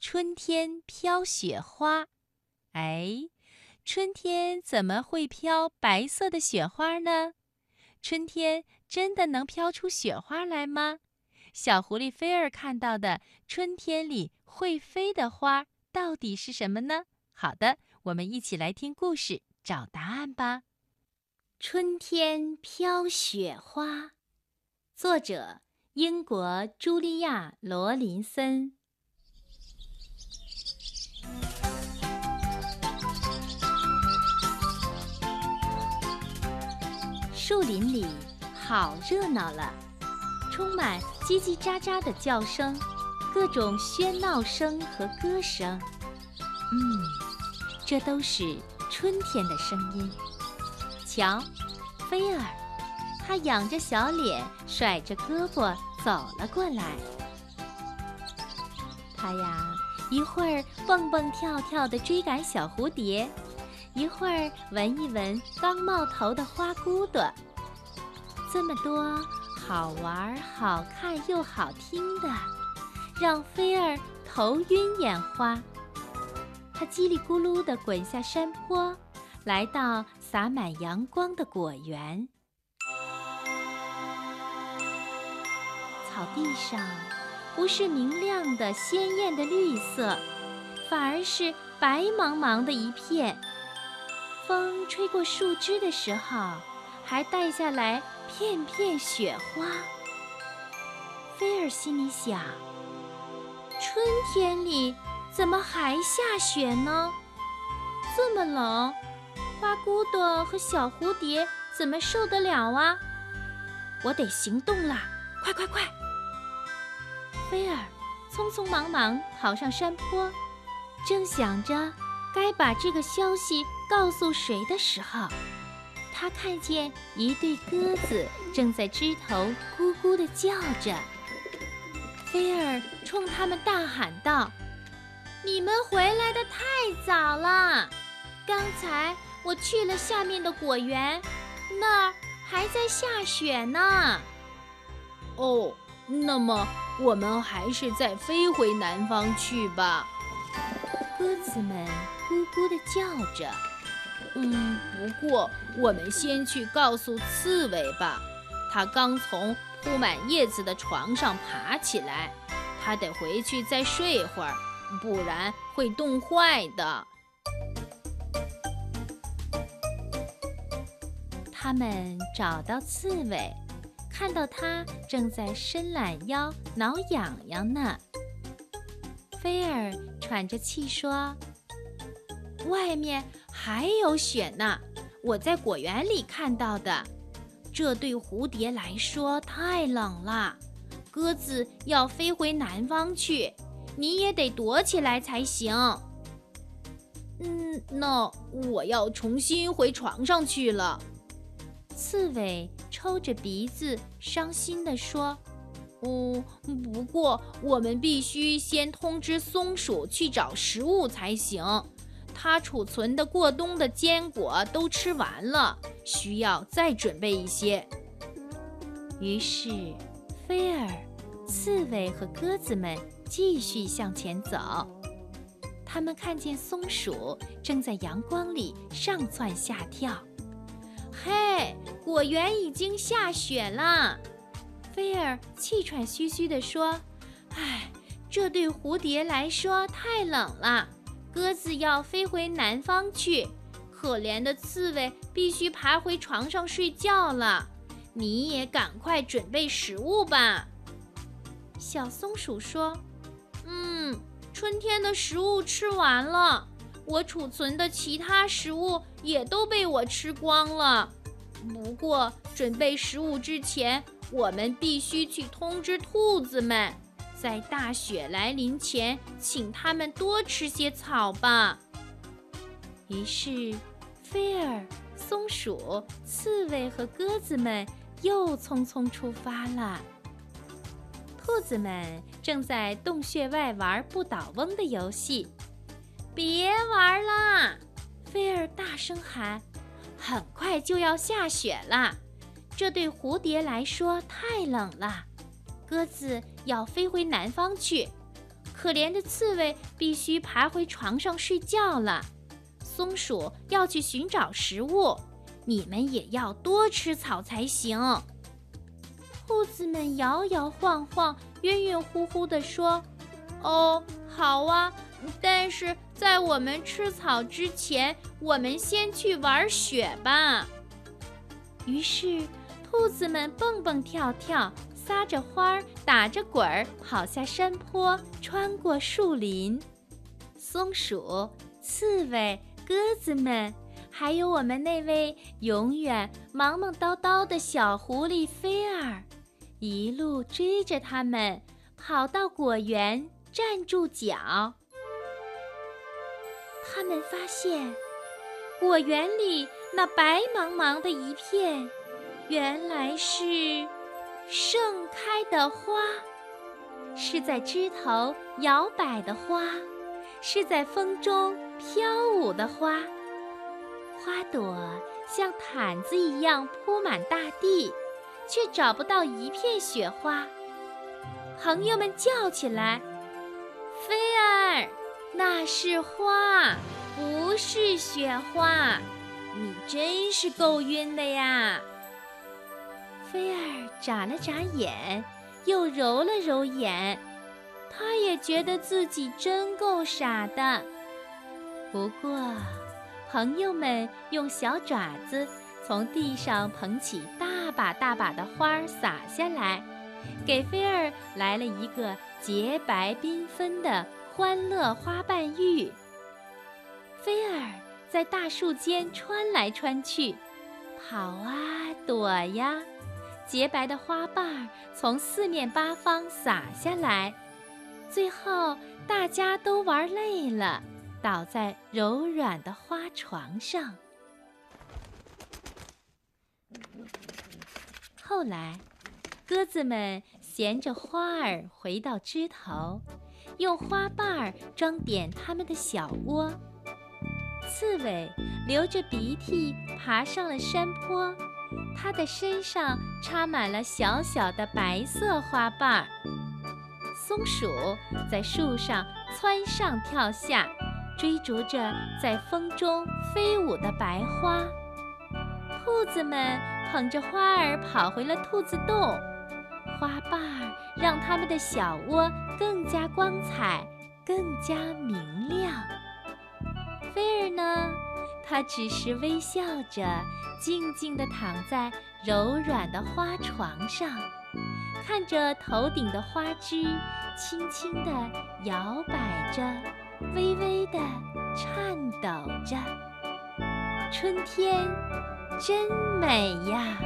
春天飘雪花。哎，春天怎么会飘白色的雪花呢？春天真的能飘出雪花来吗？小狐狸菲儿看到的春天里会飞的花到底是什么呢？好的，我们一起来听故事，找答案吧。春天飘雪花，作者英国茱莉亚·罗林森。树林里好热闹了，充满叽叽喳喳的叫声，各种喧闹声和歌声。嗯，这都是春天的声音。瞧，菲儿，他仰着小脸，甩着胳膊走了过来。他呀，一会儿蹦蹦跳跳地追赶小蝴蝶。一会儿闻一闻刚冒头的花骨朵，这么多好玩、好看又好听的，让菲儿头晕眼花。他叽里咕噜地滚下山坡，来到洒满阳光的果园。草地上不是明亮的、鲜艳的绿色，反而是白茫茫的一片。风吹过树枝的时候，还带下来片片雪花。菲儿心里想：春天里怎么还下雪呢？这么冷，花骨朵和小蝴蝶怎么受得了啊？我得行动啦！快快快！菲儿匆匆忙忙跑上山坡，正想着该把这个消息。告诉谁的时候，他看见一对鸽子正在枝头咕咕地叫着。菲儿冲他们大喊道：“你们回来的太早了！刚才我去了下面的果园，那儿还在下雪呢。”哦，那么我们还是再飞回南方去吧。鸽子们咕咕地叫着。嗯，不过我们先去告诉刺猬吧。它刚从铺满叶子的床上爬起来，它得回去再睡会儿，不然会冻坏的。他们找到刺猬，看到它正在伸懒腰挠痒痒呢。菲儿喘着气说：“外面……”还有雪呢，我在果园里看到的。这对蝴蝶来说太冷了，鸽子要飞回南方去，你也得躲起来才行。嗯，那我要重新回床上去了。刺猬抽着鼻子，伤心地说：“嗯，不过我们必须先通知松鼠去找食物才行。”它储存的过冬的坚果都吃完了，需要再准备一些。于是，菲儿、刺猬和鸽子们继续向前走。他们看见松鼠正在阳光里上蹿下跳。嘿，果园已经下雪了！菲儿气喘吁吁地说：“唉，这对蝴蝶来说太冷了。”鸽子要飞回南方去，可怜的刺猬必须爬回床上睡觉了。你也赶快准备食物吧。小松鼠说：“嗯，春天的食物吃完了，我储存的其他食物也都被我吃光了。不过，准备食物之前，我们必须去通知兔子们。”在大雪来临前，请他们多吃些草吧。于是，菲儿、松鼠、刺猬和鸽子们又匆匆出发了。兔子们正在洞穴外玩不倒翁的游戏。别玩啦！菲儿大声喊：“很快就要下雪了，这对蝴蝶来说太冷了。”鸽子要飞回南方去，可怜的刺猬必须爬回床上睡觉了。松鼠要去寻找食物，你们也要多吃草才行。兔子们摇摇晃晃、晕晕乎乎地说：“哦，好啊，但是在我们吃草之前，我们先去玩雪吧。”于是，兔子们蹦蹦跳跳。撒着欢儿，打着滚儿，跑下山坡，穿过树林。松鼠、刺猬、鸽子们，还有我们那位永远忙忙叨叨的小狐狸菲儿，一路追着他们，跑到果园，站住脚。他们发现，果园里那白茫茫的一片，原来是……盛开的花，是在枝头摇摆的花，是在风中飘舞的花。花朵像毯子一样铺满大地，却找不到一片雪花。朋友们叫起来：“飞啊，那是花，不是雪花！你真是够晕的呀！”菲儿眨了眨眼，又揉了揉眼，他也觉得自己真够傻的。不过，朋友们用小爪子从地上捧起大把大把的花儿撒下来，给菲儿来了一个洁白缤纷的欢乐花瓣浴。菲儿在大树间穿来穿去，跑啊躲呀。洁白的花瓣从四面八方洒下来，最后大家都玩累了，倒在柔软的花床上。后来，鸽子们衔着花儿回到枝头，用花瓣儿装点它们的小窝。刺猬流着鼻涕爬上了山坡。它的身上插满了小小的白色花瓣儿。松鼠在树上蹿上跳下，追逐着在风中飞舞的白花。兔子们捧着花儿跑回了兔子洞，花瓣儿让它们的小窝更加光彩，更加明亮。菲儿呢？它只是微笑着。静静地躺在柔软的花床上，看着头顶的花枝轻轻地摇摆着，微微地颤抖着。春天真美呀！